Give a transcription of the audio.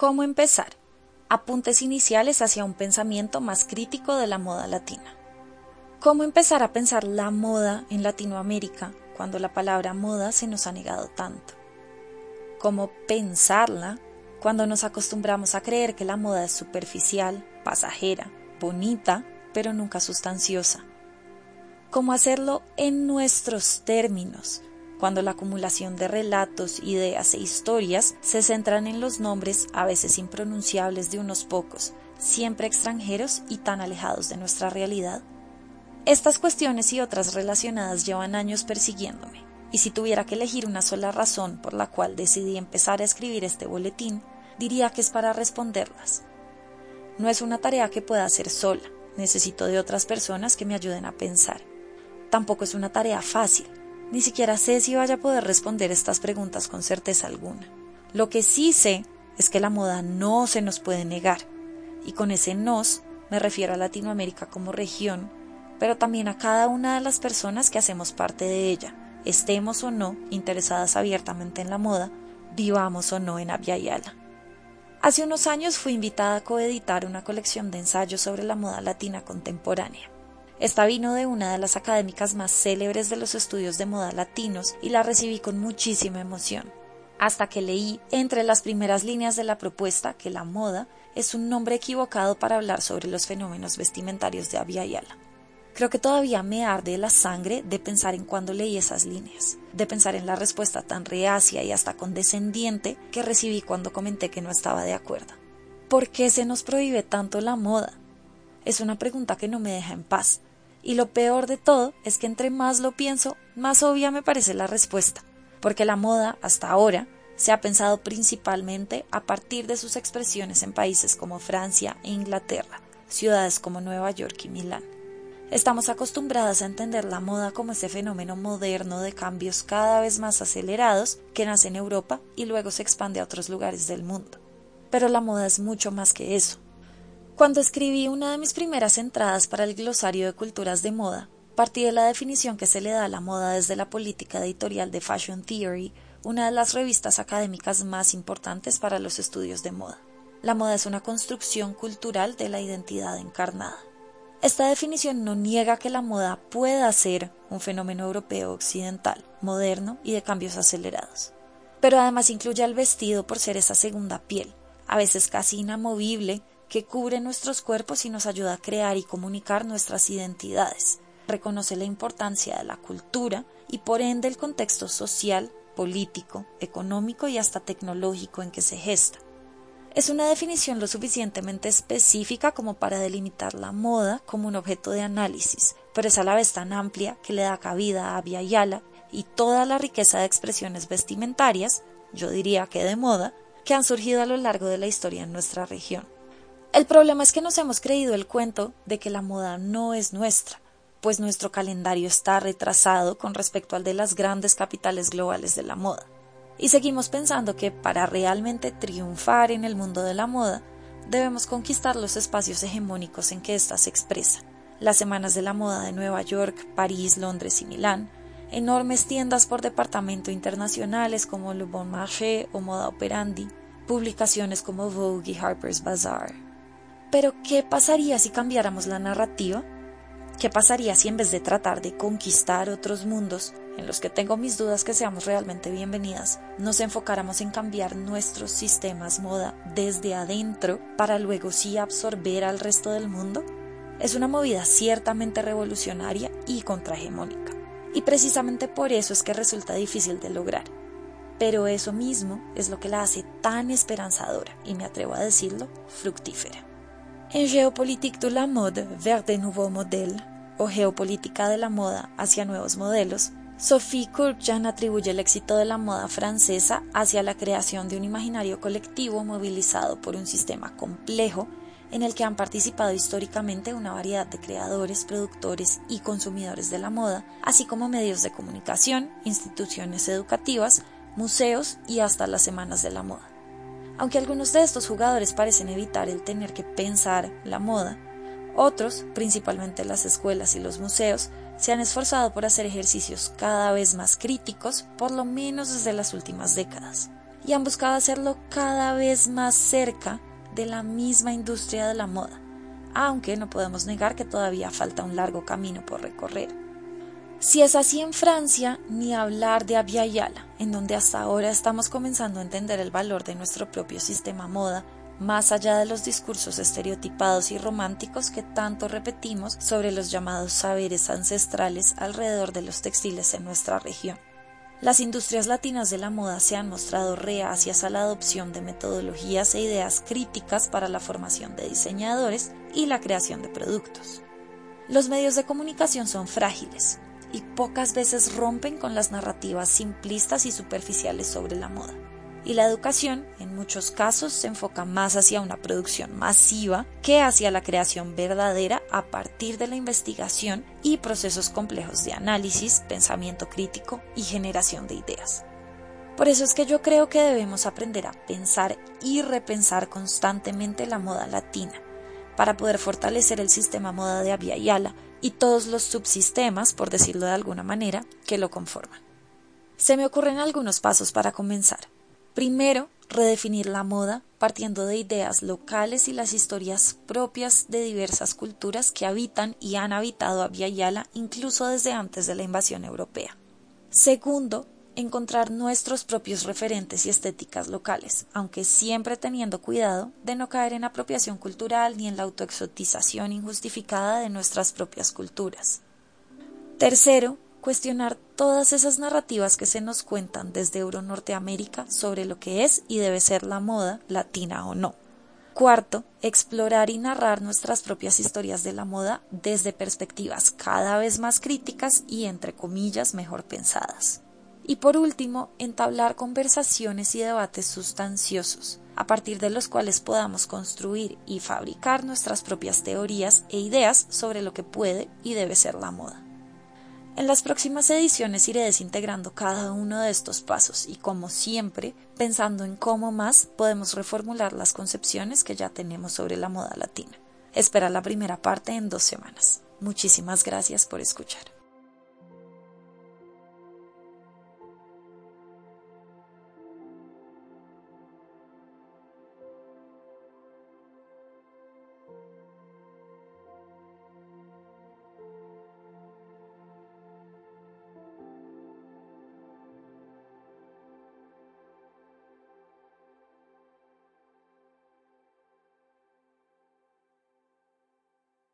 ¿Cómo empezar? Apuntes iniciales hacia un pensamiento más crítico de la moda latina. ¿Cómo empezar a pensar la moda en Latinoamérica cuando la palabra moda se nos ha negado tanto? ¿Cómo pensarla cuando nos acostumbramos a creer que la moda es superficial, pasajera, bonita, pero nunca sustanciosa? ¿Cómo hacerlo en nuestros términos, cuando la acumulación de relatos, ideas e historias se centran en los nombres a veces impronunciables de unos pocos, siempre extranjeros y tan alejados de nuestra realidad? Estas cuestiones y otras relacionadas llevan años persiguiéndome, y si tuviera que elegir una sola razón por la cual decidí empezar a escribir este boletín, diría que es para responderlas. No es una tarea que pueda hacer sola, necesito de otras personas que me ayuden a pensar. Tampoco es una tarea fácil, ni siquiera sé si vaya a poder responder estas preguntas con certeza alguna. Lo que sí sé es que la moda no se nos puede negar, y con ese nos me refiero a Latinoamérica como región, pero también a cada una de las personas que hacemos parte de ella, estemos o no interesadas abiertamente en la moda, vivamos o no en Yala. Hace unos años fui invitada a coeditar una colección de ensayos sobre la moda latina contemporánea. Esta vino de una de las académicas más célebres de los estudios de moda latinos y la recibí con muchísima emoción, hasta que leí entre las primeras líneas de la propuesta que la moda es un nombre equivocado para hablar sobre los fenómenos vestimentarios de Abya Yala. Creo que todavía me arde la sangre de pensar en cuando leí esas líneas, de pensar en la respuesta tan reacia y hasta condescendiente que recibí cuando comenté que no estaba de acuerdo. ¿Por qué se nos prohíbe tanto la moda? Es una pregunta que no me deja en paz, y lo peor de todo es que entre más lo pienso, más obvia me parece la respuesta, porque la moda, hasta ahora, se ha pensado principalmente a partir de sus expresiones en países como Francia e Inglaterra, ciudades como Nueva York y Milán. Estamos acostumbradas a entender la moda como ese fenómeno moderno de cambios cada vez más acelerados que nace en Europa y luego se expande a otros lugares del mundo. Pero la moda es mucho más que eso. Cuando escribí una de mis primeras entradas para el glosario de culturas de moda, partí de la definición que se le da a la moda desde la política editorial de Fashion Theory, una de las revistas académicas más importantes para los estudios de moda. La moda es una construcción cultural de la identidad encarnada. Esta definición no niega que la moda pueda ser un fenómeno europeo occidental, moderno y de cambios acelerados. Pero además incluye al vestido por ser esa segunda piel, a veces casi inamovible, que cubre nuestros cuerpos y nos ayuda a crear y comunicar nuestras identidades. Reconoce la importancia de la cultura y por ende el contexto social, político, económico y hasta tecnológico en que se gesta. Es una definición lo suficientemente específica como para delimitar la moda como un objeto de análisis, pero es a la vez tan amplia que le da cabida a Via Yala y toda la riqueza de expresiones vestimentarias, yo diría que de moda, que han surgido a lo largo de la historia en nuestra región. El problema es que nos hemos creído el cuento de que la moda no es nuestra, pues nuestro calendario está retrasado con respecto al de las grandes capitales globales de la moda. Y seguimos pensando que para realmente triunfar en el mundo de la moda, debemos conquistar los espacios hegemónicos en que ésta se expresa. Las semanas de la moda de Nueva York, París, Londres y Milán, enormes tiendas por departamento internacionales como Le Bon Marché o Moda Operandi, publicaciones como Vogue y Harper's Bazaar. Pero, ¿qué pasaría si cambiáramos la narrativa? ¿Qué pasaría si en vez de tratar de conquistar otros mundos, en los que tengo mis dudas que seamos realmente bienvenidas, nos enfocáramos en cambiar nuestros sistemas moda desde adentro para luego sí absorber al resto del mundo? Es una movida ciertamente revolucionaria y contrahegemónica. Y precisamente por eso es que resulta difícil de lograr. Pero eso mismo es lo que la hace tan esperanzadora y me atrevo a decirlo, fructífera. En Géopolitique de la mode vers de nouveaux modèles, o Geopolítica de la moda hacia nuevos modelos, Sophie Kurkjan atribuye el éxito de la moda francesa hacia la creación de un imaginario colectivo movilizado por un sistema complejo en el que han participado históricamente una variedad de creadores, productores y consumidores de la moda, así como medios de comunicación, instituciones educativas, museos y hasta las semanas de la moda. Aunque algunos de estos jugadores parecen evitar el tener que pensar la moda, otros, principalmente las escuelas y los museos, se han esforzado por hacer ejercicios cada vez más críticos, por lo menos desde las últimas décadas. y han buscado hacerlo cada vez más cerca de la misma industria de la moda, aunque no podemos negar que todavía falta un largo camino por recorrer. Si es así en Francia, ni hablar de Abya en donde hasta ahora estamos comenzando a entender el valor de nuestro propio sistema moda, más allá de los discursos estereotipados y románticos que tanto repetimos sobre los llamados saberes ancestrales alrededor de los textiles en nuestra región. Las industrias latinas de la moda se han mostrado reacias a la adopción de metodologías e ideas críticas para la formación de diseñadores y la creación de productos. Los medios de comunicación son frágiles y pocas veces rompen con las narrativas simplistas y superficiales sobre la moda y la educación en muchos casos se enfoca más hacia una producción masiva que hacia la creación verdadera a partir de la investigación y procesos complejos de análisis, pensamiento crítico y generación de ideas. Por eso es que yo creo que debemos aprender a pensar y repensar constantemente la moda latina, para poder fortalecer el sistema moda de Abya Yala y todos los subsistemas, por decirlo de alguna manera, que lo conforman. Se me ocurren algunos pasos para comenzar. Primero, redefinir la moda partiendo de ideas locales y las historias propias de diversas culturas que habitan y han habitado a Yala incluso desde antes de la invasión europea. Segundo, encontrar nuestros propios referentes y estéticas locales, aunque siempre teniendo cuidado de no caer en apropiación cultural ni en la autoexotización injustificada de nuestras propias culturas. Tercero, cuestionar todas esas narrativas que se nos cuentan desde Euro-Norteamérica sobre lo que es y debe ser la moda, latina o no. Cuarto, explorar y narrar nuestras propias historias de la moda desde perspectivas cada vez más críticas y entre comillas mejor pensadas. Y por último, entablar conversaciones y debates sustanciosos, a partir de los cuales podamos construir y fabricar nuestras propias teorías e ideas sobre lo que puede y debe ser la moda. En las próximas ediciones iré desintegrando cada uno de estos pasos y, como siempre, pensando en cómo más podemos reformular las concepciones que ya tenemos sobre la moda latina. Espera la primera parte en dos semanas. Muchísimas gracias por escuchar.